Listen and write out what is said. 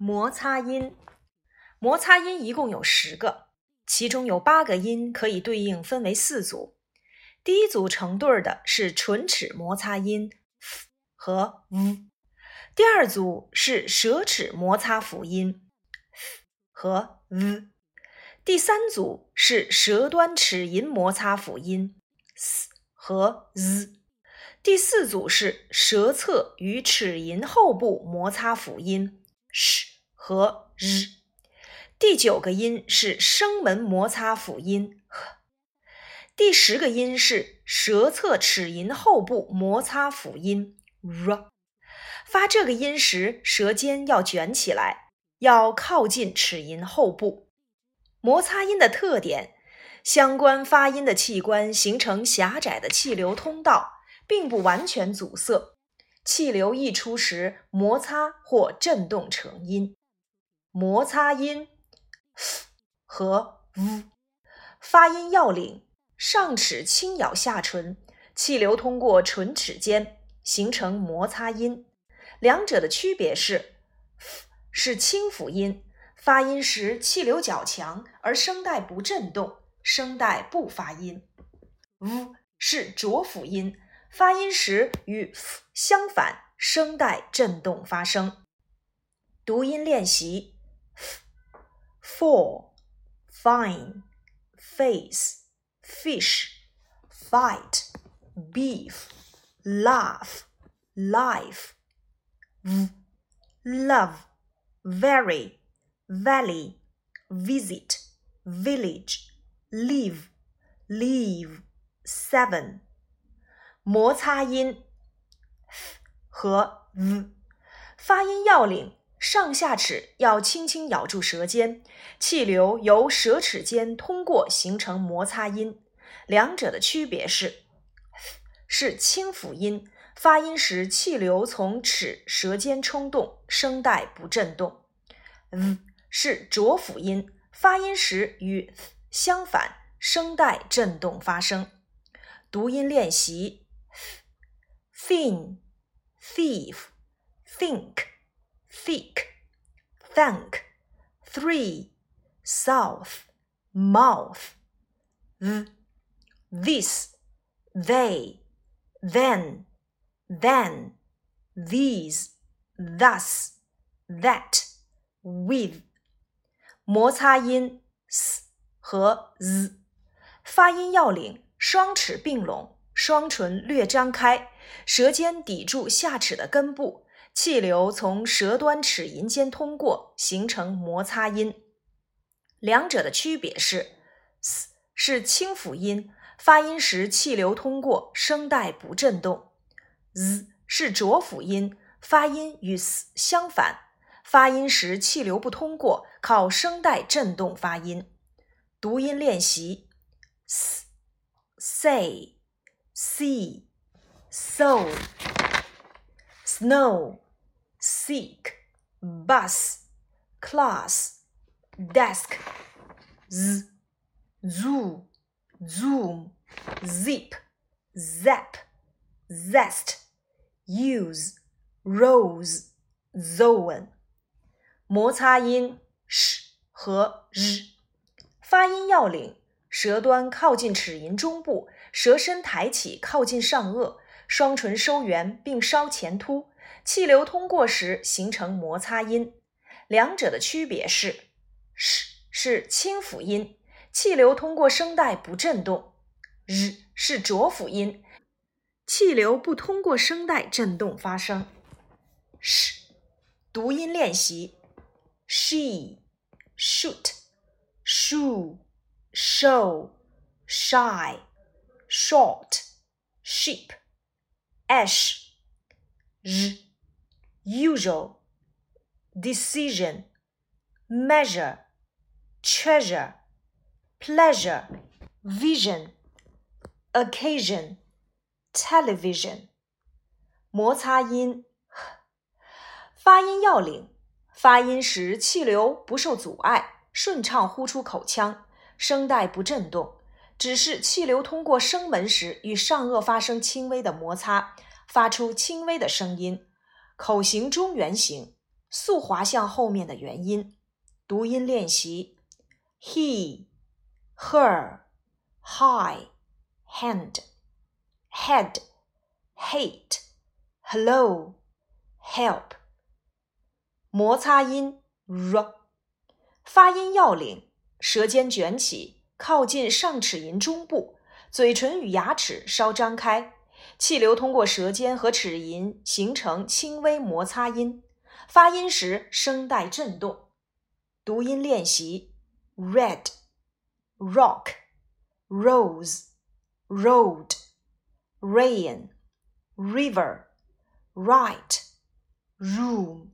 摩擦音，摩擦音一共有十个，其中有八个音可以对应分为四组。第一组成对的是唇齿摩擦音 f 和 v，第二组是舌齿摩擦辅音 f 和 v，第三组是舌端齿龈摩擦辅音 s 和 z，第四组是舌侧与齿龈后部摩擦辅音。Sh 和 r，第九个音是声门摩擦辅音 h，第十个音是舌侧齿龈后部摩擦辅音 r。发这个音时，舌尖要卷起来，要靠近齿龈后部。摩擦音的特点，相关发音的器官形成狭窄的气流通道，并不完全阻塞。气流溢出时，摩擦或振动成音。摩擦音 f 和 v，发音要领：上齿轻咬下唇，气流通过唇齿间形成摩擦音。两者的区别是：f 是清辅音，发音时气流较强，而声带不振动，声带不发音；v 是浊辅音。发音时与 f 相反，声带振动发声。读音练习：f，for fine face fish fight beef laugh life v love very valley visit village live leave seven 摩擦音 f 和 v，发音要领：上下齿要轻轻咬住舌尖，气流由舌齿间通过，形成摩擦音。两者的区别是：f 是清辅音，发音时气流从齿舌尖冲动，声带不振动；v 是浊辅音，发音时与 f 相反，声带振动发声。读音练习。thin, thief, think, thick, thank, three, south, mouth, th, this, they, then, then, these, thus, that, with，摩擦音 s 和 z，发音要领：双齿并拢。 双唇略张开，舌尖抵住下齿的根部，气流从舌端齿龈间通过，形成摩擦音。两者的区别是：s 是清辅音，发音时气流通过，声带不振动；z 是浊辅音，发音与 s 相反，发音时气流不通过，靠声带振动发音。读音练习：s say。see, so, snow, seek, bus, class, desk, z, zoo, zoom, zip, zap, zest, use, rose, zone。摩擦音 sh 和 r，发音要领： 舌端靠近齿龈中部。舌身抬起，靠近上颚，双唇收圆并稍前凸，气流通过时形成摩擦音。两者的区别是：sh 是清辅音，气流通过声带不振动；r 是浊辅音，气流不通过声带振动发声。sh 读音练习：she, shoot, shoe, show, shy。short, sheep, ash, r, usual, decision, measure, treasure, pleasure, vision, occasion, television。摩擦音，发音要领：发音时气流不受阻碍，顺畅呼出口腔， 声带不振动。只是气流通过声门时，与上颚发生轻微的摩擦，发出轻微的声音。口型中圆形，速滑向后面的元音。读音练习：he、her、high、hand、head、hate、hello、help。摩擦音 r，发音要领：舌尖卷起，靠近上齿龈中部，嘴唇与牙齿稍张开，气流通过舌尖和齿龈形成轻微摩擦音。发音时声带震动。读音练习：red、rock、rose、road、rain、river、right、room。